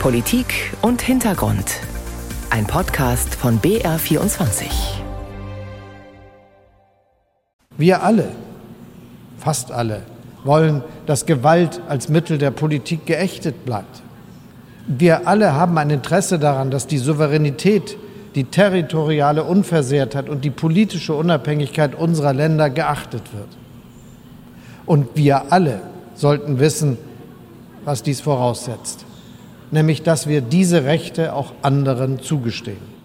Politik und Hintergrund. Ein Podcast von BR24. Wir alle, fast alle, wollen, dass Gewalt als Mittel der Politik geächtet bleibt. Wir alle haben ein Interesse daran, dass die Souveränität, die territoriale Unversehrtheit und die politische Unabhängigkeit unserer Länder geachtet wird. Und wir alle sollten wissen, was dies voraussetzt, nämlich dass wir diese Rechte auch anderen zugestehen.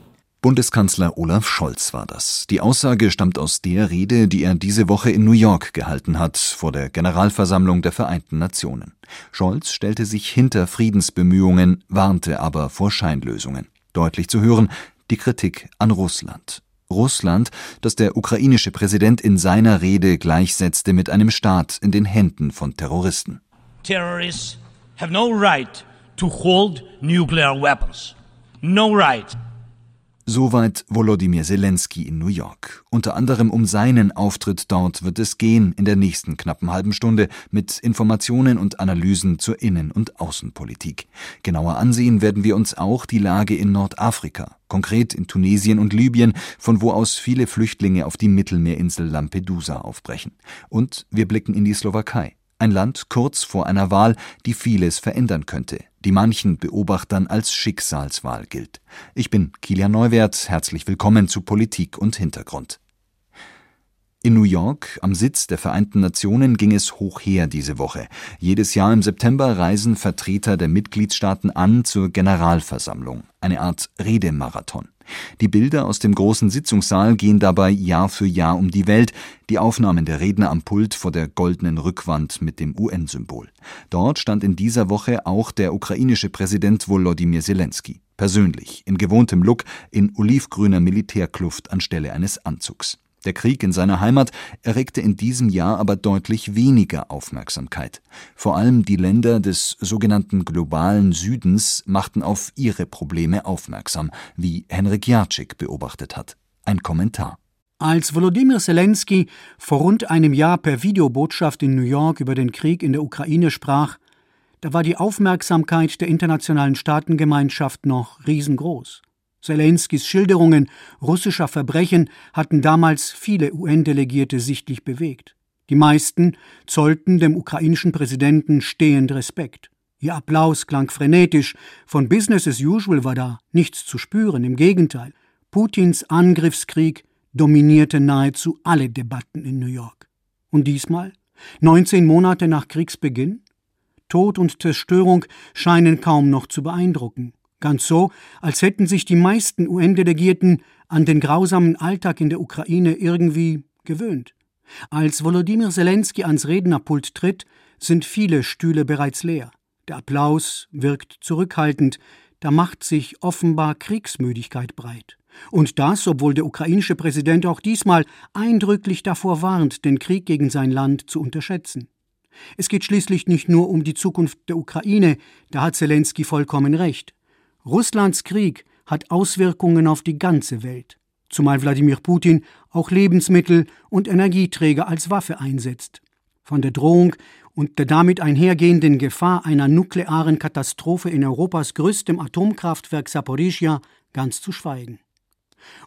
Bundeskanzler Olaf Scholz war das. Die Aussage stammt aus der Rede, die er diese Woche in New York gehalten hat, vor der Generalversammlung der Vereinten Nationen. Scholz stellte sich hinter Friedensbemühungen, warnte aber vor Scheinlösungen. Deutlich zu hören, die Kritik an Russland. Russland, das der ukrainische Präsident in seiner Rede gleichsetzte mit einem Staat in den Händen von Terroristen. Terrorists have no right to hold nuclear weapons. No right. Soweit Volodymyr Zelensky in New York. Unter anderem um seinen Auftritt dort wird es gehen in der nächsten knappen halben Stunde mit Informationen und Analysen zur Innen- und Außenpolitik. Genauer ansehen werden wir uns auch die Lage in Nordafrika, konkret in Tunesien und Libyen, von wo aus viele Flüchtlinge auf die Mittelmeerinsel Lampedusa aufbrechen. Und wir blicken in die Slowakei. Ein Land kurz vor einer Wahl, die vieles verändern könnte, die manchen Beobachtern als Schicksalswahl gilt. Ich bin Kilian Neuwert, herzlich willkommen zu Politik und Hintergrund. In New York, am Sitz der Vereinten Nationen, ging es hoch her diese Woche. Jedes Jahr im September reisen Vertreter der Mitgliedstaaten an zur Generalversammlung, eine Art Redemarathon. Die Bilder aus dem großen Sitzungssaal gehen dabei Jahr für Jahr um die Welt, die Aufnahmen der Redner am Pult vor der goldenen Rückwand mit dem UN-Symbol. Dort stand in dieser Woche auch der ukrainische Präsident Volodymyr Zelensky, persönlich, in gewohntem Look, in olivgrüner Militärkluft anstelle eines Anzugs. Der Krieg in seiner Heimat erregte in diesem Jahr aber deutlich weniger Aufmerksamkeit. Vor allem die Länder des sogenannten globalen Südens machten auf ihre Probleme aufmerksam, wie Henrik Jatschik beobachtet hat. Ein Kommentar. Als Volodymyr Zelensky vor rund einem Jahr per Videobotschaft in New York über den Krieg in der Ukraine sprach, da war die Aufmerksamkeit der internationalen Staatengemeinschaft noch riesengroß. Zelenskys Schilderungen russischer Verbrechen hatten damals viele UN-Delegierte sichtlich bewegt. Die meisten zollten dem ukrainischen Präsidenten stehend Respekt. Ihr Applaus klang frenetisch, von Business as usual war da nichts zu spüren, im Gegenteil. Putins Angriffskrieg dominierte nahezu alle Debatten in New York. Und diesmal? 19 Monate nach Kriegsbeginn? Tod und Zerstörung scheinen kaum noch zu beeindrucken. Ganz so, als hätten sich die meisten UN-Delegierten an den grausamen Alltag in der Ukraine irgendwie gewöhnt. Als Volodymyr Zelensky ans Rednerpult tritt, sind viele Stühle bereits leer. Der Applaus wirkt zurückhaltend, da macht sich offenbar Kriegsmüdigkeit breit. Und das, obwohl der ukrainische Präsident auch diesmal eindrücklich davor warnt, den Krieg gegen sein Land zu unterschätzen. Es geht schließlich nicht nur um die Zukunft der Ukraine, da hat Zelensky vollkommen recht. Russlands Krieg hat Auswirkungen auf die ganze Welt, zumal Wladimir Putin auch Lebensmittel und Energieträger als Waffe einsetzt. Von der Drohung und der damit einhergehenden Gefahr einer nuklearen Katastrophe in Europas größtem Atomkraftwerk Saporischia ganz zu schweigen.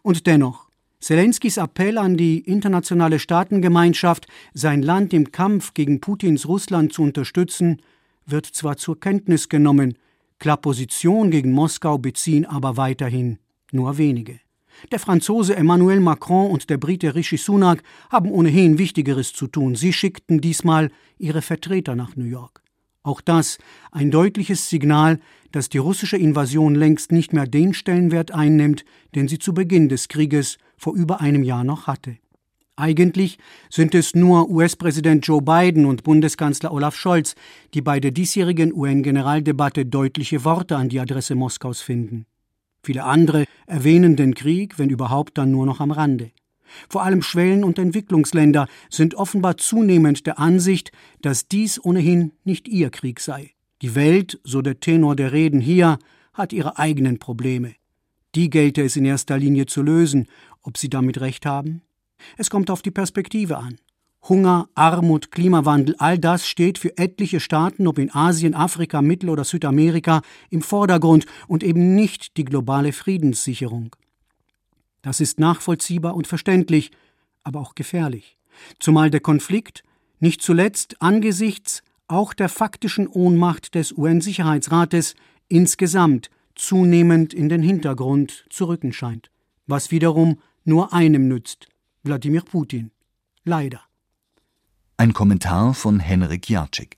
Und dennoch, Zelenskys Appell an die internationale Staatengemeinschaft, sein Land im Kampf gegen Putins Russland zu unterstützen, wird zwar zur Kenntnis genommen, Klar Position gegen Moskau beziehen aber weiterhin nur wenige. Der Franzose Emmanuel Macron und der Brite Rishi Sunak haben ohnehin Wichtigeres zu tun. Sie schickten diesmal ihre Vertreter nach New York. Auch das ein deutliches Signal, dass die russische Invasion längst nicht mehr den Stellenwert einnimmt, den sie zu Beginn des Krieges vor über einem Jahr noch hatte. Eigentlich sind es nur US-Präsident Joe Biden und Bundeskanzler Olaf Scholz, die bei der diesjährigen UN-Generaldebatte deutliche Worte an die Adresse Moskaus finden. Viele andere erwähnen den Krieg, wenn überhaupt, dann nur noch am Rande. Vor allem Schwellen- und Entwicklungsländer sind offenbar zunehmend der Ansicht, dass dies ohnehin nicht ihr Krieg sei. Die Welt, so der Tenor der Reden hier, hat ihre eigenen Probleme. Die gelte es in erster Linie zu lösen. Ob sie damit recht haben? Es kommt auf die Perspektive an. Hunger, Armut, Klimawandel, all das steht für etliche Staaten, ob in Asien, Afrika, Mittel- oder Südamerika, im Vordergrund und eben nicht die globale Friedenssicherung. Das ist nachvollziehbar und verständlich, aber auch gefährlich. Zumal der Konflikt nicht zuletzt angesichts auch der faktischen Ohnmacht des UN-Sicherheitsrates insgesamt zunehmend in den Hintergrund zu rücken scheint, was wiederum nur einem nützt, Wladimir Putin. Leider. Ein Kommentar von Henrik Jacek.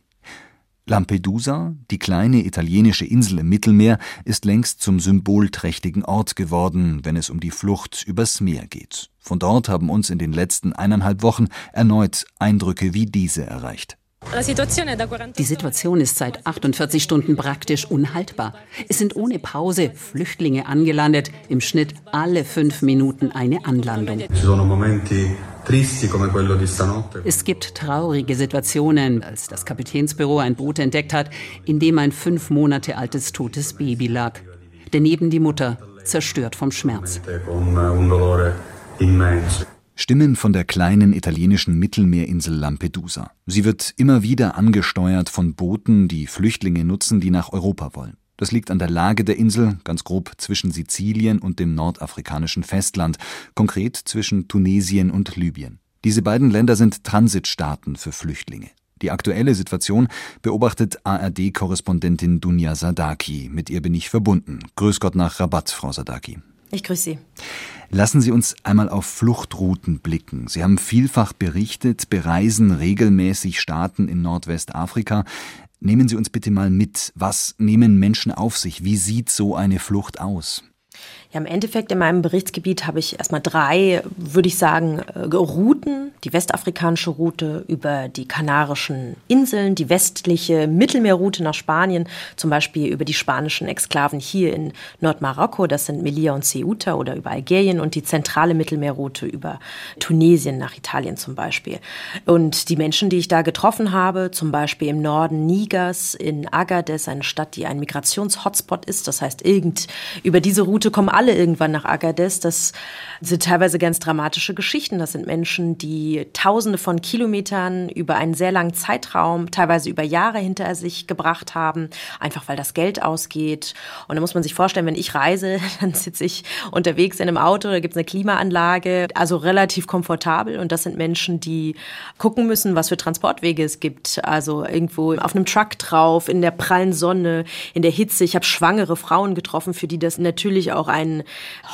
Lampedusa, die kleine italienische Insel im Mittelmeer, ist längst zum symbolträchtigen Ort geworden, wenn es um die Flucht übers Meer geht. Von dort haben uns in den letzten eineinhalb Wochen erneut Eindrücke wie diese erreicht. Die Situation ist seit 48 Stunden praktisch unhaltbar. Es sind ohne Pause Flüchtlinge angelandet, im Schnitt alle fünf Minuten eine Anlandung. Es gibt traurige Situationen, als das Kapitänsbüro ein Boot entdeckt hat, in dem ein fünf Monate altes totes Baby lag. Daneben die Mutter, zerstört vom Schmerz. Stimmen von der kleinen italienischen Mittelmeerinsel Lampedusa. Sie wird immer wieder angesteuert von Booten, die Flüchtlinge nutzen, die nach Europa wollen. Das liegt an der Lage der Insel, ganz grob zwischen Sizilien und dem nordafrikanischen Festland, konkret zwischen Tunesien und Libyen. Diese beiden Länder sind Transitstaaten für Flüchtlinge. Die aktuelle Situation beobachtet ARD-Korrespondentin Dunja Sadaki. Mit ihr bin ich verbunden. Grüß Gott nach Rabat, Frau Sadaki. Ich grüße Sie. Lassen Sie uns einmal auf Fluchtrouten blicken. Sie haben vielfach berichtet, bereisen regelmäßig Staaten in Nordwestafrika. Nehmen Sie uns bitte mal mit. Was nehmen Menschen auf sich? Wie sieht so eine Flucht aus? Ja, im Endeffekt in meinem Berichtsgebiet habe ich erstmal drei, würde ich sagen, äh, Routen. Die westafrikanische Route über die Kanarischen Inseln, die westliche Mittelmeerroute nach Spanien, zum Beispiel über die spanischen Exklaven hier in Nordmarokko, das sind Melilla und Ceuta oder über Algerien und die zentrale Mittelmeerroute über Tunesien nach Italien zum Beispiel. Und die Menschen, die ich da getroffen habe, zum Beispiel im Norden Nigers, in Agadez, eine Stadt, die ein Migrationshotspot ist, das heißt, irgend über diese Route kommen alle irgendwann nach Agadez. Das sind teilweise ganz dramatische Geschichten. Das sind Menschen, die Tausende von Kilometern über einen sehr langen Zeitraum, teilweise über Jahre hinter sich gebracht haben, einfach weil das Geld ausgeht. Und da muss man sich vorstellen, wenn ich reise, dann sitze ich unterwegs in einem Auto, da gibt es eine Klimaanlage, also relativ komfortabel. Und das sind Menschen, die gucken müssen, was für Transportwege es gibt. Also irgendwo auf einem Truck drauf, in der prallen Sonne, in der Hitze. Ich habe schwangere Frauen getroffen, für die das natürlich auch ein ein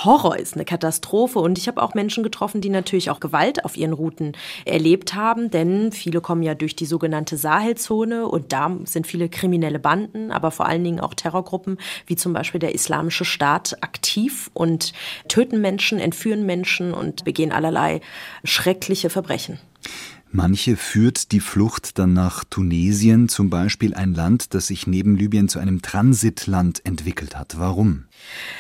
Horror ist, eine Katastrophe. Und ich habe auch Menschen getroffen, die natürlich auch Gewalt auf ihren Routen erlebt haben, denn viele kommen ja durch die sogenannte Sahelzone und da sind viele kriminelle Banden, aber vor allen Dingen auch Terrorgruppen, wie zum Beispiel der Islamische Staat, aktiv und töten Menschen, entführen Menschen und begehen allerlei schreckliche Verbrechen. Manche führt die Flucht dann nach Tunesien, zum Beispiel ein Land, das sich neben Libyen zu einem Transitland entwickelt hat. Warum?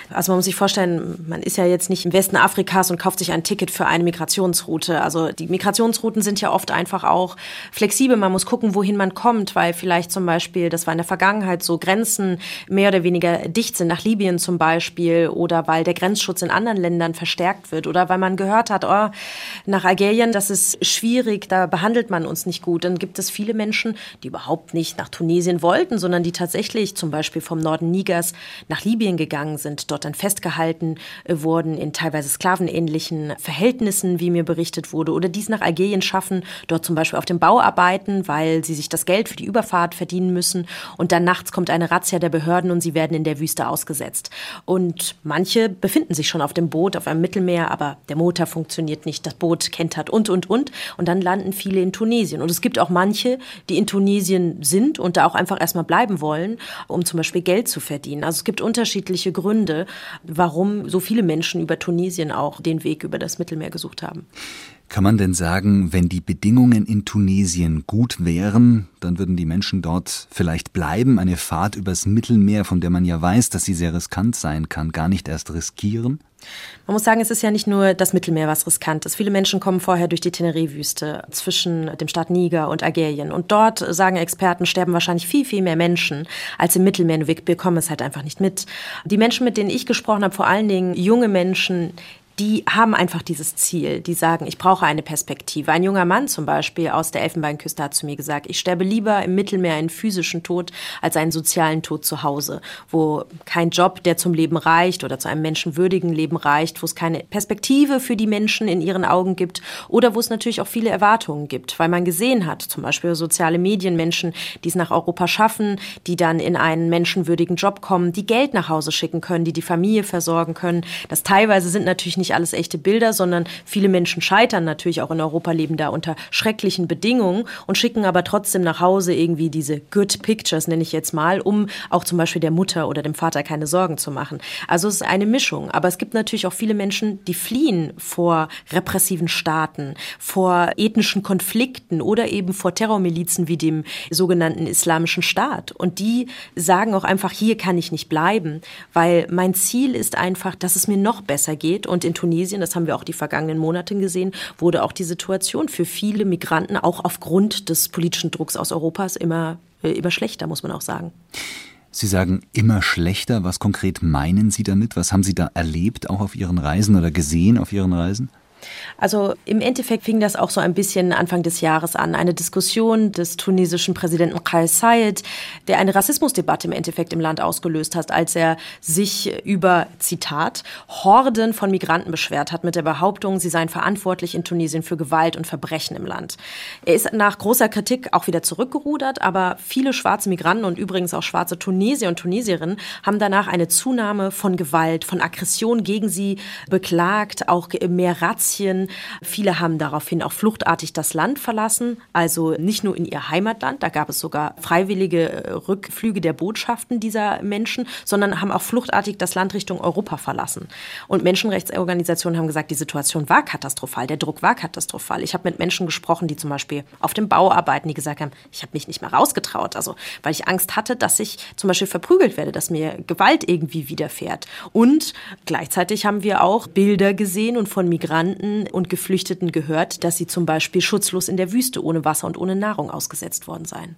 Also man muss sich vorstellen, man ist ja jetzt nicht im Westen Afrikas und kauft sich ein Ticket für eine Migrationsroute. Also die Migrationsrouten sind ja oft einfach auch flexibel. Man muss gucken, wohin man kommt, weil vielleicht zum Beispiel, das war in der Vergangenheit so, Grenzen mehr oder weniger dicht sind, nach Libyen zum Beispiel, oder weil der Grenzschutz in anderen Ländern verstärkt wird, oder weil man gehört hat, oh, nach Algerien, das ist schwierig, da behandelt man uns nicht gut. Dann gibt es viele Menschen, die überhaupt nicht nach Tunesien wollten, sondern die tatsächlich zum Beispiel vom Norden Nigers nach Libyen gegangen gegangen sind, dort dann festgehalten äh, wurden in teilweise sklavenähnlichen Verhältnissen, wie mir berichtet wurde, oder dies nach Algerien schaffen, dort zum Beispiel auf dem Bau arbeiten, weil sie sich das Geld für die Überfahrt verdienen müssen und dann nachts kommt eine Razzia der Behörden und sie werden in der Wüste ausgesetzt. Und manche befinden sich schon auf dem Boot, auf einem Mittelmeer, aber der Motor funktioniert nicht, das Boot kentert und, und, und. Und dann landen viele in Tunesien. Und es gibt auch manche, die in Tunesien sind und da auch einfach erstmal bleiben wollen, um zum Beispiel Geld zu verdienen. Also es gibt unterschiedliche Gründe. Gründe, warum so viele Menschen über Tunesien auch den Weg über das Mittelmeer gesucht haben. Kann man denn sagen, wenn die Bedingungen in Tunesien gut wären, dann würden die Menschen dort vielleicht bleiben, eine Fahrt übers Mittelmeer, von der man ja weiß, dass sie sehr riskant sein kann, gar nicht erst riskieren? Man muss sagen, es ist ja nicht nur das Mittelmeer, was riskant ist. Viele Menschen kommen vorher durch die Teneré-Wüste zwischen dem Staat Niger und Algerien. Und dort, sagen Experten, sterben wahrscheinlich viel, viel mehr Menschen als im Mittelmeer. Wir bekommen es halt einfach nicht mit. Die Menschen, mit denen ich gesprochen habe, vor allen Dingen junge Menschen, die haben einfach dieses Ziel. Die sagen, ich brauche eine Perspektive. Ein junger Mann zum Beispiel aus der Elfenbeinküste hat zu mir gesagt, ich sterbe lieber im Mittelmeer einen physischen Tod als einen sozialen Tod zu Hause, wo kein Job, der zum Leben reicht oder zu einem menschenwürdigen Leben reicht, wo es keine Perspektive für die Menschen in ihren Augen gibt oder wo es natürlich auch viele Erwartungen gibt, weil man gesehen hat, zum Beispiel soziale Medien, Menschen, die es nach Europa schaffen, die dann in einen menschenwürdigen Job kommen, die Geld nach Hause schicken können, die die Familie versorgen können. Das teilweise sind natürlich nicht nicht alles echte Bilder, sondern viele Menschen scheitern natürlich auch in Europa, leben da unter schrecklichen Bedingungen und schicken aber trotzdem nach Hause irgendwie diese Good Pictures, nenne ich jetzt mal, um auch zum Beispiel der Mutter oder dem Vater keine Sorgen zu machen. Also es ist eine Mischung. Aber es gibt natürlich auch viele Menschen, die fliehen vor repressiven Staaten, vor ethnischen Konflikten oder eben vor Terrormilizen wie dem sogenannten Islamischen Staat. Und die sagen auch einfach, hier kann ich nicht bleiben, weil mein Ziel ist einfach, dass es mir noch besser geht und in in Tunesien, das haben wir auch die vergangenen Monate gesehen, wurde auch die Situation für viele Migranten auch aufgrund des politischen Drucks aus Europas immer, äh, immer schlechter, muss man auch sagen. Sie sagen immer schlechter. Was konkret meinen Sie damit? Was haben Sie da erlebt, auch auf Ihren Reisen oder gesehen auf Ihren Reisen? Also im Endeffekt fing das auch so ein bisschen Anfang des Jahres an. Eine Diskussion des tunesischen Präsidenten Kais Saied, der eine Rassismusdebatte im Endeffekt im Land ausgelöst hat, als er sich über, Zitat, Horden von Migranten beschwert hat mit der Behauptung, sie seien verantwortlich in Tunesien für Gewalt und Verbrechen im Land. Er ist nach großer Kritik auch wieder zurückgerudert, aber viele schwarze Migranten und übrigens auch schwarze Tunesier und Tunesierinnen haben danach eine Zunahme von Gewalt, von Aggression gegen sie beklagt, auch mehr Razzien Kroatien. Viele haben daraufhin auch fluchtartig das Land verlassen, also nicht nur in ihr Heimatland, da gab es sogar freiwillige äh, Rückflüge der Botschaften dieser Menschen, sondern haben auch fluchtartig das Land Richtung Europa verlassen. Und Menschenrechtsorganisationen haben gesagt, die Situation war katastrophal, der Druck war katastrophal. Ich habe mit Menschen gesprochen, die zum Beispiel auf dem Bau arbeiten, die gesagt haben, ich habe mich nicht mehr rausgetraut, also weil ich Angst hatte, dass ich zum Beispiel verprügelt werde, dass mir Gewalt irgendwie widerfährt. Und gleichzeitig haben wir auch Bilder gesehen und von Migranten, Migranten und Geflüchteten gehört, dass sie zum Beispiel schutzlos in der Wüste ohne Wasser und ohne Nahrung ausgesetzt worden seien.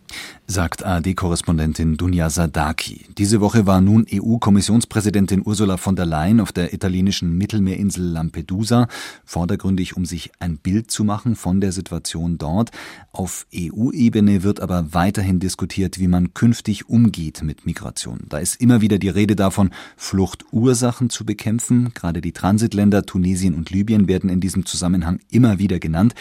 Sagt ARD-Korrespondentin Dunja Sadaki. Diese Woche war nun EU-Kommissionspräsidentin Ursula von der Leyen auf der italienischen Mittelmeerinsel Lampedusa, vordergründig um sich ein Bild zu machen von der Situation dort. Auf EU-Ebene wird aber weiterhin diskutiert, wie man künftig umgeht mit Migration. Da ist immer wieder die Rede davon, Fluchtursachen zu bekämpfen. Gerade die Transitländer Tunesien und Libyen werden in diesem Zusammenhang immer wieder genannt.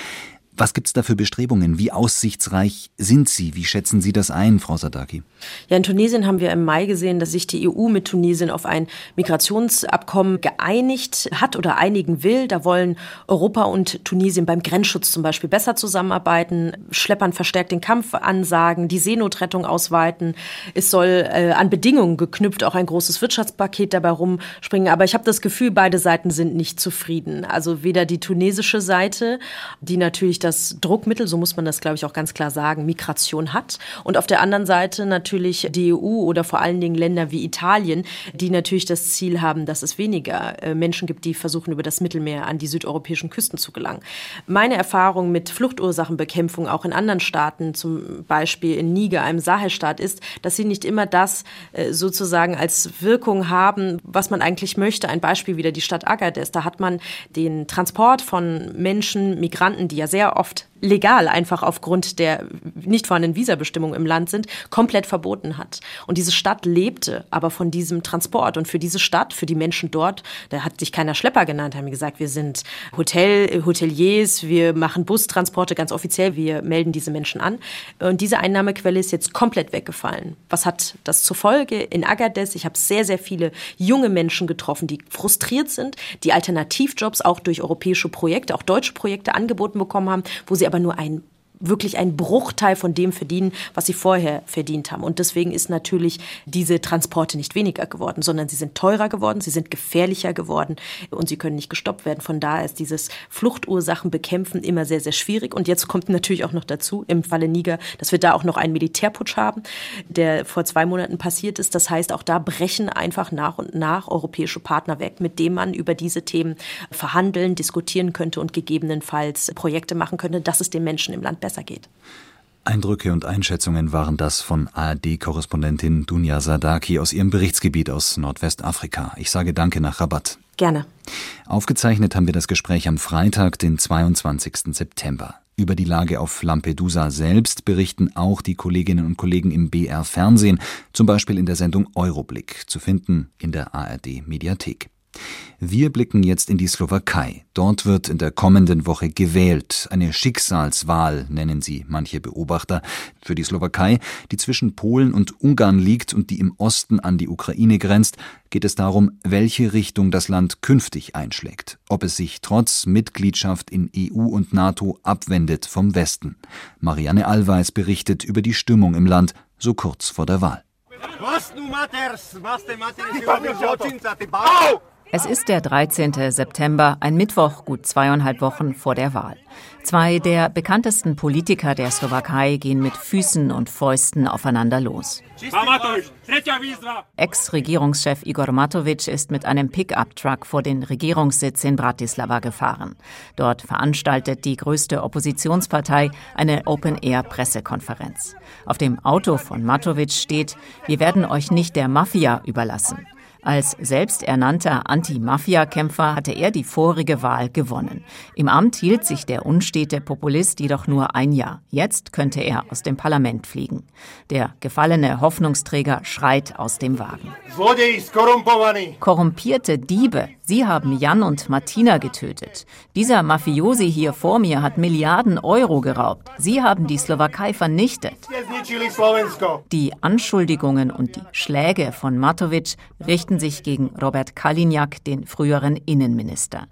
Was gibt es da für Bestrebungen? Wie aussichtsreich sind sie? Wie schätzen Sie das ein, Frau Sadaki? Ja, in Tunesien haben wir im Mai gesehen, dass sich die EU mit Tunesien auf ein Migrationsabkommen geeinigt hat oder einigen will. Da wollen Europa und Tunesien beim Grenzschutz zum Beispiel besser zusammenarbeiten, Schleppern verstärkt den Kampf ansagen, die Seenotrettung ausweiten. Es soll äh, an Bedingungen geknüpft auch ein großes Wirtschaftspaket dabei rumspringen. Aber ich habe das Gefühl, beide Seiten sind nicht zufrieden. Also weder die tunesische Seite, die natürlich das Druckmittel, so muss man das, glaube ich, auch ganz klar sagen, Migration hat. Und auf der anderen Seite natürlich die EU oder vor allen Dingen Länder wie Italien, die natürlich das Ziel haben, dass es weniger äh, Menschen gibt, die versuchen, über das Mittelmeer an die südeuropäischen Küsten zu gelangen. Meine Erfahrung mit Fluchtursachenbekämpfung auch in anderen Staaten, zum Beispiel in Niger, einem Sahelstaat, ist, dass sie nicht immer das äh, sozusagen als Wirkung haben, was man eigentlich möchte. Ein Beispiel wieder die Stadt Agadez. Da hat man den Transport von Menschen, Migranten, die ja sehr oft legal einfach aufgrund der nicht vorhandenen Visabestimmungen im Land sind, komplett verboten hat. Und diese Stadt lebte aber von diesem Transport. Und für diese Stadt, für die Menschen dort, da hat sich keiner Schlepper genannt, haben gesagt, wir sind Hotel, Hoteliers, wir machen Bustransporte ganz offiziell, wir melden diese Menschen an. Und diese Einnahmequelle ist jetzt komplett weggefallen. Was hat das zur Folge? In Agadez, ich habe sehr, sehr viele junge Menschen getroffen, die frustriert sind, die Alternativjobs auch durch europäische Projekte, auch deutsche Projekte angeboten bekommen haben, wo sie aber nur ein wirklich ein Bruchteil von dem verdienen, was sie vorher verdient haben. Und deswegen ist natürlich diese Transporte nicht weniger geworden, sondern sie sind teurer geworden, sie sind gefährlicher geworden und sie können nicht gestoppt werden. Von daher ist dieses Fluchtursachen bekämpfen immer sehr, sehr schwierig. Und jetzt kommt natürlich auch noch dazu, im Falle Niger, dass wir da auch noch einen Militärputsch haben, der vor zwei Monaten passiert ist. Das heißt, auch da brechen einfach nach und nach europäische Partner weg, mit denen man über diese Themen verhandeln, diskutieren könnte und gegebenenfalls Projekte machen könnte, dass es den Menschen im Land besser geht. Eindrücke und Einschätzungen waren das von ARD-Korrespondentin Dunja Sadaki aus ihrem Berichtsgebiet aus Nordwestafrika. Ich sage Danke nach Rabat. Gerne. Aufgezeichnet haben wir das Gespräch am Freitag, den 22. September. Über die Lage auf Lampedusa selbst berichten auch die Kolleginnen und Kollegen im BR Fernsehen, zum Beispiel in der Sendung Euroblick, zu finden in der ARD Mediathek. Wir blicken jetzt in die Slowakei. Dort wird in der kommenden Woche gewählt. Eine Schicksalswahl nennen sie manche Beobachter. Für die Slowakei, die zwischen Polen und Ungarn liegt und die im Osten an die Ukraine grenzt, geht es darum, welche Richtung das Land künftig einschlägt. Ob es sich trotz Mitgliedschaft in EU und NATO abwendet vom Westen. Marianne Allweis berichtet über die Stimmung im Land so kurz vor der Wahl. Was nu matters? Was matters? Es ist der 13. September, ein Mittwoch, gut zweieinhalb Wochen vor der Wahl. Zwei der bekanntesten Politiker der Slowakei gehen mit Füßen und Fäusten aufeinander los. Ex-Regierungschef Igor Matovic ist mit einem Pickup-Truck vor den Regierungssitz in Bratislava gefahren. Dort veranstaltet die größte Oppositionspartei eine Open-Air-Pressekonferenz. Auf dem Auto von Matovic steht, wir werden euch nicht der Mafia überlassen. Als selbsternannter Anti-Mafia-Kämpfer hatte er die vorige Wahl gewonnen. Im Amt hielt sich der unstete Populist jedoch nur ein Jahr. Jetzt könnte er aus dem Parlament fliegen. Der gefallene Hoffnungsträger schreit aus dem Wagen. Korrumpierte Diebe, Sie haben Jan und Martina getötet. Dieser Mafiosi hier vor mir hat Milliarden Euro geraubt. Sie haben die Slowakei vernichtet. Die Anschuldigungen und die Schläge von Matovic richten sich gegen Robert Kalinjak, den früheren Innenminister.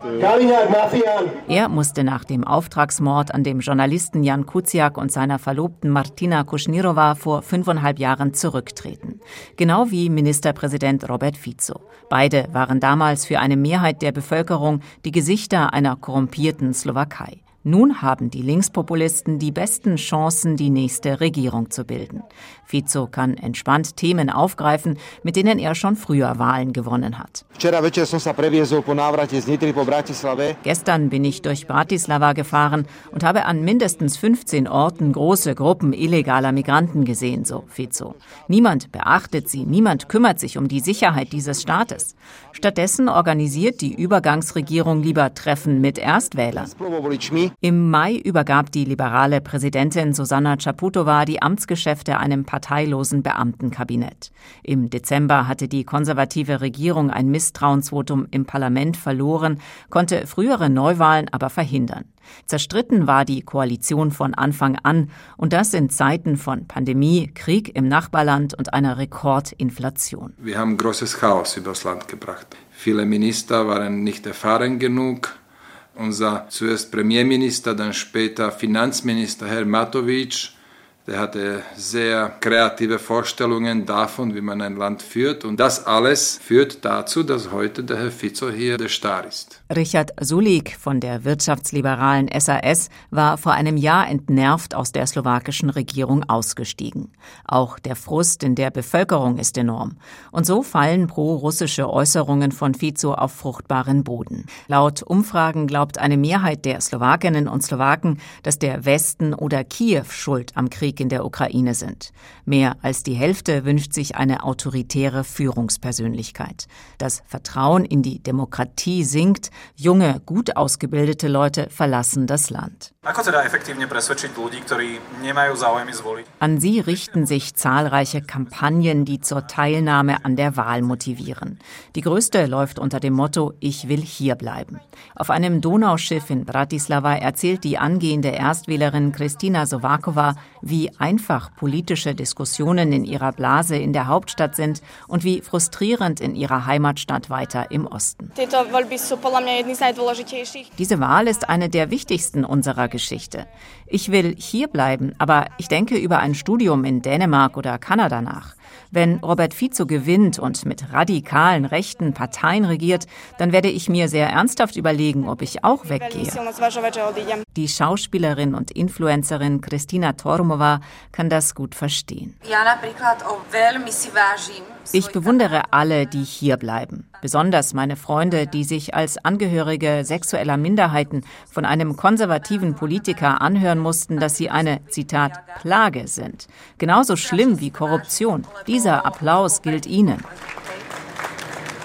Er musste nach dem Auftragsmord an dem Journalisten Jan Kuciak und seiner Verlobten Martina Kuschnirova vor fünfeinhalb Jahren zurücktreten. Genau wie Ministerpräsident Robert Fico. Beide waren damals für eine Mehrheit der Bevölkerung die Gesichter einer korrumpierten Slowakei. Nun haben die Linkspopulisten die besten Chancen, die nächste Regierung zu bilden. Fico kann entspannt Themen aufgreifen, mit denen er schon früher Wahlen gewonnen hat. Gestern bin ich durch Bratislava gefahren und habe an mindestens 15 Orten große Gruppen illegaler Migranten gesehen, so Fico. Niemand beachtet sie, niemand kümmert sich um die Sicherheit dieses Staates. Stattdessen organisiert die Übergangsregierung lieber Treffen mit Erstwählern. Im Mai übergab die liberale Präsidentin Susanna Czaputova die Amtsgeschäfte einem parteilosen Beamtenkabinett. Im Dezember hatte die konservative Regierung ein Misstrauensvotum im Parlament verloren, konnte frühere Neuwahlen aber verhindern. Zerstritten war die Koalition von Anfang an und das in Zeiten von Pandemie, Krieg im Nachbarland und einer Rekordinflation. Wir haben großes Chaos übers Land gebracht. Viele Minister waren nicht erfahren genug, unser zuerst Premierminister, dann später Finanzminister Herr Matovic der hatte sehr kreative Vorstellungen davon, wie man ein Land führt. Und das alles führt dazu, dass heute der Herr Fico hier der Star ist. Richard Sulik von der wirtschaftsliberalen SAS war vor einem Jahr entnervt aus der slowakischen Regierung ausgestiegen. Auch der Frust in der Bevölkerung ist enorm. Und so fallen pro-russische Äußerungen von Fico auf fruchtbaren Boden. Laut Umfragen glaubt eine Mehrheit der Slowakinnen und Slowaken, dass der Westen oder Kiew schuld am Krieg Krieg in der Ukraine sind. Mehr als die Hälfte wünscht sich eine autoritäre Führungspersönlichkeit. Das Vertrauen in die Demokratie sinkt, junge, gut ausgebildete Leute verlassen das Land. An sie richten sich zahlreiche Kampagnen, die zur Teilnahme an der Wahl motivieren. Die größte läuft unter dem Motto Ich will hier bleiben. Auf einem Donauschiff in Bratislava erzählt die angehende Erstwählerin Kristina Sovakova, wie einfach politische Diskussionen in ihrer Blase in der Hauptstadt sind und wie frustrierend in ihrer Heimatstadt weiter im Osten. Diese Wahl ist eine der wichtigsten unserer Geschichte. Ich will hier bleiben, aber ich denke über ein Studium in Dänemark oder Kanada nach. Wenn Robert Fico gewinnt und mit radikalen rechten Parteien regiert, dann werde ich mir sehr ernsthaft überlegen, ob ich auch weggehe. Die Schauspielerin und Influencerin Kristina Tormova kann das gut verstehen. Ich bewundere alle, die hier bleiben. Besonders meine Freunde, die sich als Angehörige sexueller Minderheiten von einem konservativen Politiker anhören mussten, dass sie eine, Zitat, Plage sind. Genauso schlimm wie Korruption. Dieser Applaus gilt ihnen.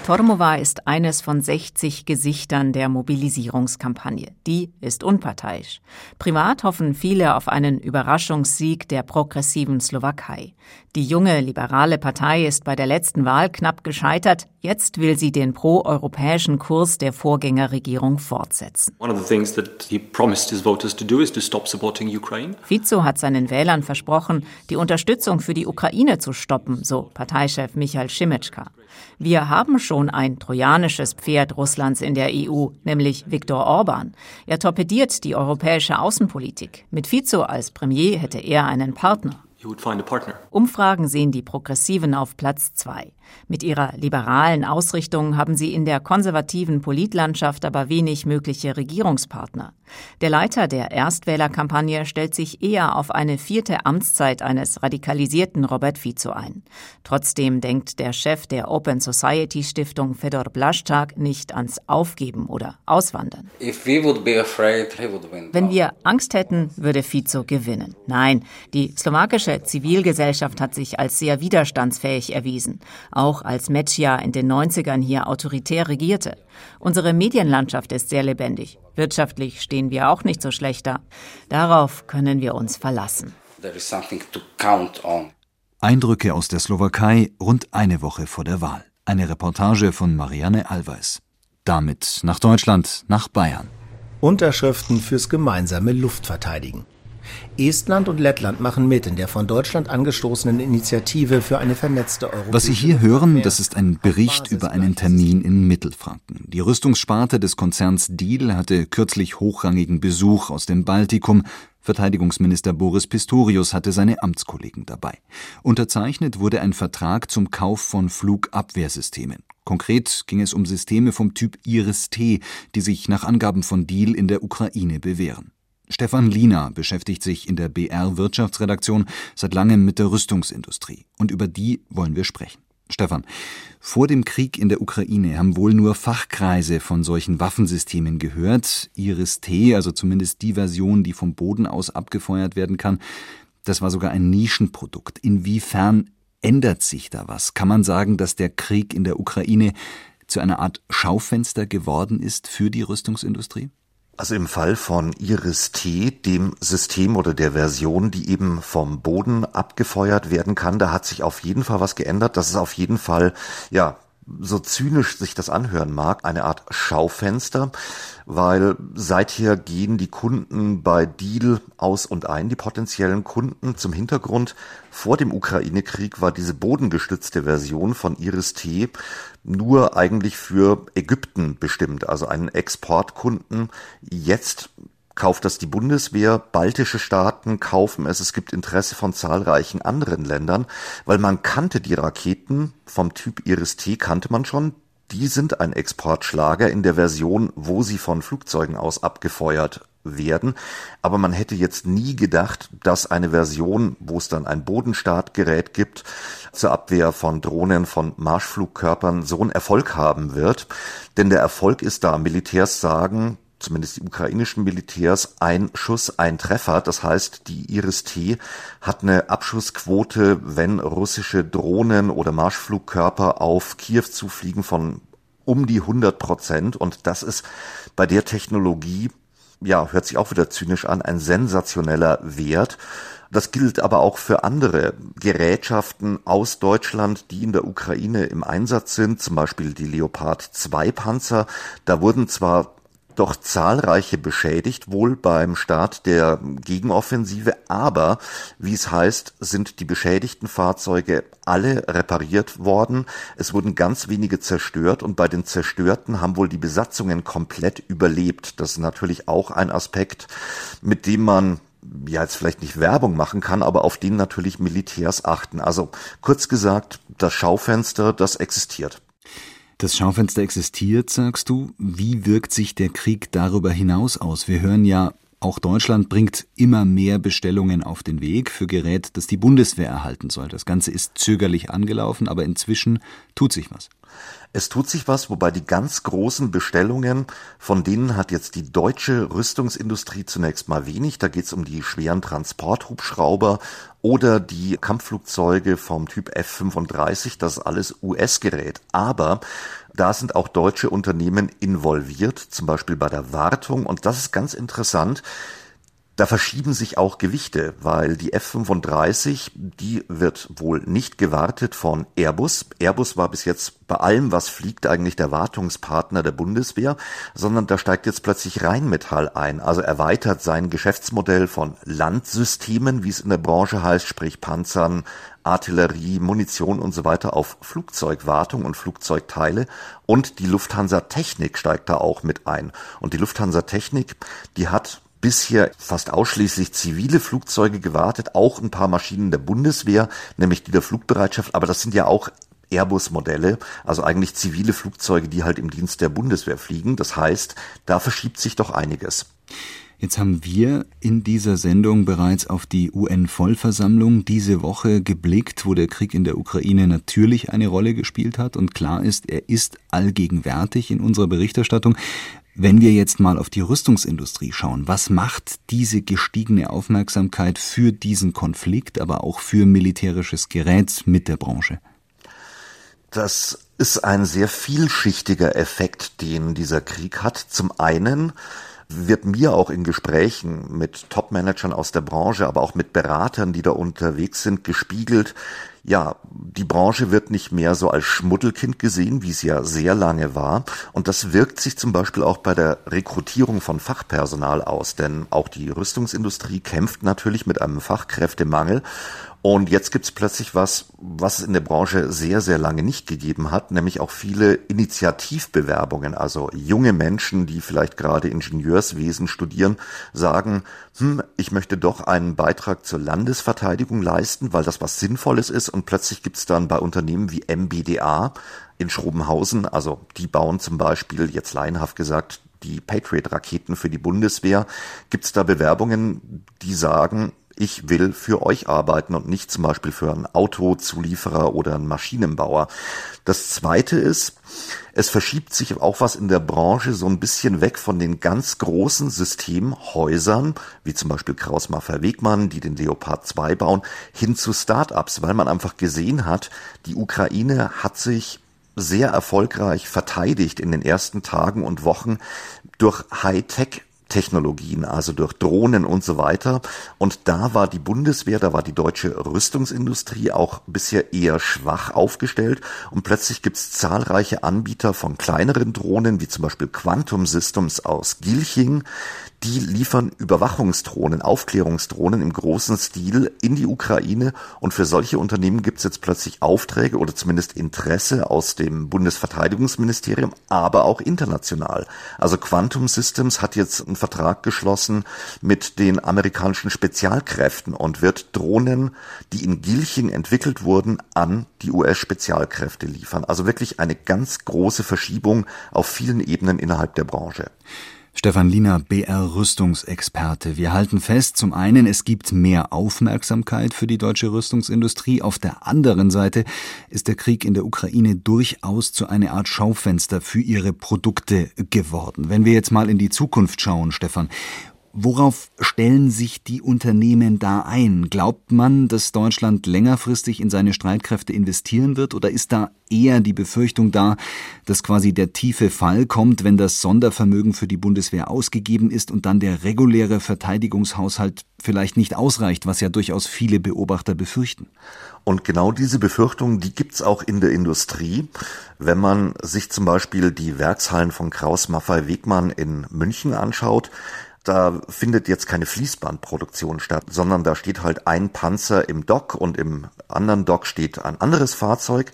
Tormova ist eines von 60 Gesichtern der Mobilisierungskampagne. Die ist unparteiisch. Privat hoffen viele auf einen Überraschungssieg der progressiven Slowakei. Die junge liberale Partei ist bei der letzten Wahl knapp gescheitert. Jetzt will sie den proeuropäischen Kurs der Vorgängerregierung fortsetzen. Fico hat seinen Wählern versprochen, die Unterstützung für die Ukraine zu stoppen, so Parteichef Michael Schimetschka. Wir haben schon ein trojanisches Pferd Russlands in der EU, nämlich Viktor Orban. Er torpediert die europäische Außenpolitik. Mit Fico als Premier hätte er einen Partner. Umfragen sehen die Progressiven auf Platz zwei. Mit ihrer liberalen Ausrichtung haben sie in der konservativen Politlandschaft aber wenig mögliche Regierungspartner. Der Leiter der Erstwählerkampagne stellt sich eher auf eine vierte Amtszeit eines radikalisierten Robert Fico ein. Trotzdem denkt der Chef der Open Society Stiftung Fedor Blaschak nicht ans Aufgeben oder Auswandern. Wenn wir Angst hätten, würde Fico gewinnen. Nein, die slowakische Zivilgesellschaft hat sich als sehr widerstandsfähig erwiesen auch als Meccia in den 90ern hier autoritär regierte. Unsere Medienlandschaft ist sehr lebendig. Wirtschaftlich stehen wir auch nicht so schlecht da. Darauf können wir uns verlassen. Eindrücke aus der Slowakei rund eine Woche vor der Wahl. Eine Reportage von Marianne Alweis. Damit nach Deutschland, nach Bayern. Unterschriften fürs gemeinsame Luftverteidigen. Estland und Lettland machen mit in der von Deutschland angestoßenen Initiative für eine vernetzte Europäische Was Sie hier hören, das ist ein Bericht über einen Termin in Mittelfranken. Die Rüstungssparte des Konzerns Diehl hatte kürzlich hochrangigen Besuch aus dem Baltikum. Verteidigungsminister Boris Pistorius hatte seine Amtskollegen dabei. Unterzeichnet wurde ein Vertrag zum Kauf von Flugabwehrsystemen. Konkret ging es um Systeme vom Typ Iris-T, die sich nach Angaben von Diehl in der Ukraine bewähren. Stefan Liener beschäftigt sich in der BR Wirtschaftsredaktion seit langem mit der Rüstungsindustrie. Und über die wollen wir sprechen. Stefan, vor dem Krieg in der Ukraine haben wohl nur Fachkreise von solchen Waffensystemen gehört. Iris-T, also zumindest die Version, die vom Boden aus abgefeuert werden kann, das war sogar ein Nischenprodukt. Inwiefern ändert sich da was? Kann man sagen, dass der Krieg in der Ukraine zu einer Art Schaufenster geworden ist für die Rüstungsindustrie? Also im Fall von Iris-T, dem System oder der Version, die eben vom Boden abgefeuert werden kann, da hat sich auf jeden Fall was geändert. Das ist auf jeden Fall, ja, so zynisch sich das anhören mag, eine Art Schaufenster, weil seither gehen die Kunden bei Deal aus und ein, die potenziellen Kunden. Zum Hintergrund, vor dem Ukraine-Krieg war diese bodengestützte Version von Iris-T nur eigentlich für Ägypten bestimmt, also einen Exportkunden. Jetzt kauft das die Bundeswehr, baltische Staaten kaufen es, es gibt Interesse von zahlreichen anderen Ländern, weil man kannte die Raketen vom Typ Iris-T, kannte man schon, die sind ein Exportschlager in der Version, wo sie von Flugzeugen aus abgefeuert werden. Aber man hätte jetzt nie gedacht, dass eine Version, wo es dann ein Bodenstartgerät gibt, zur Abwehr von Drohnen, von Marschflugkörpern so einen Erfolg haben wird. Denn der Erfolg ist da. Militärs sagen, zumindest die ukrainischen Militärs, ein Schuss, ein Treffer. Das heißt, die Iris-T hat eine Abschussquote, wenn russische Drohnen oder Marschflugkörper auf Kiew zufliegen von um die 100 Prozent. Und das ist bei der Technologie, ja, hört sich auch wieder zynisch an, ein sensationeller Wert. Das gilt aber auch für andere Gerätschaften aus Deutschland, die in der Ukraine im Einsatz sind, zum Beispiel die Leopard 2 Panzer. Da wurden zwar doch zahlreiche beschädigt, wohl beim Start der Gegenoffensive, aber wie es heißt, sind die beschädigten Fahrzeuge alle repariert worden. Es wurden ganz wenige zerstört und bei den zerstörten haben wohl die Besatzungen komplett überlebt. Das ist natürlich auch ein Aspekt, mit dem man ja jetzt vielleicht nicht Werbung machen kann, aber auf den natürlich Militärs achten. Also kurz gesagt, das Schaufenster, das existiert. Das Schaufenster existiert, sagst du. Wie wirkt sich der Krieg darüber hinaus aus? Wir hören ja, auch Deutschland bringt immer mehr Bestellungen auf den Weg für Gerät, das die Bundeswehr erhalten soll. Das Ganze ist zögerlich angelaufen, aber inzwischen tut sich was. Es tut sich was, wobei die ganz großen Bestellungen, von denen hat jetzt die deutsche Rüstungsindustrie zunächst mal wenig. Da geht es um die schweren Transporthubschrauber oder die Kampfflugzeuge vom Typ F-35. Das ist alles US-Gerät. Aber da sind auch deutsche Unternehmen involviert, zum Beispiel bei der Wartung. Und das ist ganz interessant. Da verschieben sich auch Gewichte, weil die F-35, die wird wohl nicht gewartet von Airbus. Airbus war bis jetzt bei allem, was fliegt, eigentlich der Wartungspartner der Bundeswehr, sondern da steigt jetzt plötzlich Rheinmetall ein, also erweitert sein Geschäftsmodell von Landsystemen, wie es in der Branche heißt, sprich Panzern, Artillerie, Munition und so weiter auf Flugzeugwartung und Flugzeugteile und die Lufthansa Technik steigt da auch mit ein. Und die Lufthansa Technik, die hat bisher fast ausschließlich zivile Flugzeuge gewartet, auch ein paar Maschinen der Bundeswehr, nämlich die der Flugbereitschaft, aber das sind ja auch Airbus-Modelle, also eigentlich zivile Flugzeuge, die halt im Dienst der Bundeswehr fliegen. Das heißt, da verschiebt sich doch einiges. Jetzt haben wir in dieser Sendung bereits auf die UN-Vollversammlung diese Woche geblickt, wo der Krieg in der Ukraine natürlich eine Rolle gespielt hat. Und klar ist, er ist allgegenwärtig in unserer Berichterstattung. Wenn wir jetzt mal auf die Rüstungsindustrie schauen, was macht diese gestiegene Aufmerksamkeit für diesen Konflikt, aber auch für militärisches Gerät mit der Branche? Das ist ein sehr vielschichtiger Effekt, den dieser Krieg hat. Zum einen wird mir auch in Gesprächen mit Top-Managern aus der Branche, aber auch mit Beratern, die da unterwegs sind, gespiegelt, ja, die Branche wird nicht mehr so als Schmuddelkind gesehen, wie es ja sehr lange war. Und das wirkt sich zum Beispiel auch bei der Rekrutierung von Fachpersonal aus. Denn auch die Rüstungsindustrie kämpft natürlich mit einem Fachkräftemangel. Und jetzt gibt's plötzlich was, was es in der Branche sehr, sehr lange nicht gegeben hat, nämlich auch viele Initiativbewerbungen. Also junge Menschen, die vielleicht gerade Ingenieurswesen studieren, sagen, hm, ich möchte doch einen Beitrag zur Landesverteidigung leisten, weil das was Sinnvolles ist. Und plötzlich gibt's dann bei Unternehmen wie MBDA in Schrobenhausen, also die bauen zum Beispiel, jetzt laienhaft gesagt, die Patriot-Raketen für die Bundeswehr, gibt's da Bewerbungen, die sagen, ich will für euch arbeiten und nicht zum Beispiel für einen Autozulieferer oder einen Maschinenbauer. Das zweite ist, es verschiebt sich auch was in der Branche so ein bisschen weg von den ganz großen Systemhäusern, wie zum Beispiel Kraus Maffei Wegmann, die den Leopard 2 bauen, hin zu Startups, weil man einfach gesehen hat, die Ukraine hat sich sehr erfolgreich verteidigt in den ersten Tagen und Wochen durch Hightech Technologien, also durch Drohnen und so weiter. Und da war die Bundeswehr, da war die deutsche Rüstungsindustrie auch bisher eher schwach aufgestellt. Und plötzlich gibt es zahlreiche Anbieter von kleineren Drohnen, wie zum Beispiel Quantum Systems aus Gilching, die liefern Überwachungsdrohnen, Aufklärungsdrohnen im großen Stil in die Ukraine. Und für solche Unternehmen gibt es jetzt plötzlich Aufträge oder zumindest Interesse aus dem Bundesverteidigungsministerium, aber auch international. Also Quantum Systems hat jetzt einen Vertrag geschlossen mit den amerikanischen Spezialkräften und wird Drohnen, die in Gilching entwickelt wurden, an die US-Spezialkräfte liefern. Also wirklich eine ganz große Verschiebung auf vielen Ebenen innerhalb der Branche. Stefan Liener, BR Rüstungsexperte. Wir halten fest, zum einen, es gibt mehr Aufmerksamkeit für die deutsche Rüstungsindustrie. Auf der anderen Seite ist der Krieg in der Ukraine durchaus zu einer Art Schaufenster für ihre Produkte geworden. Wenn wir jetzt mal in die Zukunft schauen, Stefan, Worauf stellen sich die Unternehmen da ein? Glaubt man, dass Deutschland längerfristig in seine Streitkräfte investieren wird oder ist da eher die Befürchtung da, dass quasi der tiefe Fall kommt, wenn das Sondervermögen für die Bundeswehr ausgegeben ist und dann der reguläre Verteidigungshaushalt vielleicht nicht ausreicht, was ja durchaus viele Beobachter befürchten? Und genau diese Befürchtung, die gibt's auch in der Industrie. Wenn man sich zum Beispiel die Werkshallen von Kraus Maffei Wegmann in München anschaut, da findet jetzt keine Fließbandproduktion statt, sondern da steht halt ein Panzer im Dock und im anderen Dock steht ein anderes Fahrzeug.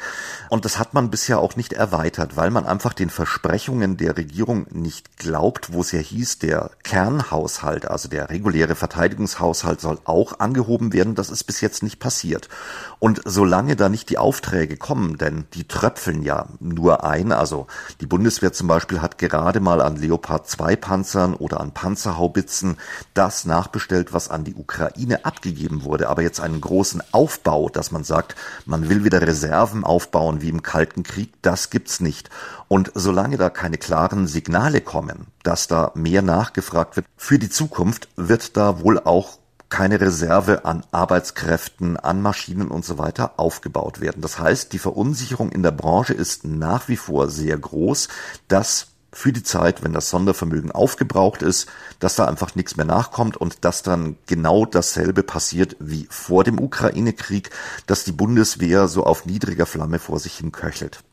Und das hat man bisher auch nicht erweitert, weil man einfach den Versprechungen der Regierung nicht glaubt, wo es ja hieß, der Kernhaushalt, also der reguläre Verteidigungshaushalt soll auch angehoben werden. Das ist bis jetzt nicht passiert. Und solange da nicht die Aufträge kommen, denn die tröpfeln ja nur ein, also die Bundeswehr zum Beispiel hat gerade mal an Leopard 2 Panzern oder an Panzerhaubern Haubitzen das nachbestellt, was an die Ukraine abgegeben wurde. Aber jetzt einen großen Aufbau, dass man sagt, man will wieder Reserven aufbauen wie im Kalten Krieg, das gibt's nicht. Und solange da keine klaren Signale kommen, dass da mehr nachgefragt wird für die Zukunft, wird da wohl auch keine Reserve an Arbeitskräften, an Maschinen und so weiter aufgebaut werden. Das heißt, die Verunsicherung in der Branche ist nach wie vor sehr groß, dass für die Zeit, wenn das Sondervermögen aufgebraucht ist, dass da einfach nichts mehr nachkommt und dass dann genau dasselbe passiert wie vor dem Ukraine-Krieg, dass die Bundeswehr so auf niedriger Flamme vor sich hin köchelt.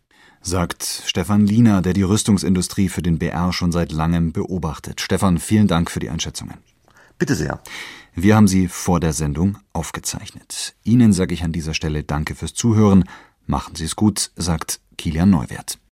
Sagt Stefan Liener, der die Rüstungsindustrie für den BR schon seit langem beobachtet. Stefan, vielen Dank für die Einschätzungen. Bitte sehr. Wir haben sie vor der Sendung aufgezeichnet. Ihnen sage ich an dieser Stelle Danke fürs Zuhören. Machen Sie es gut, sagt Kilian Neuwert.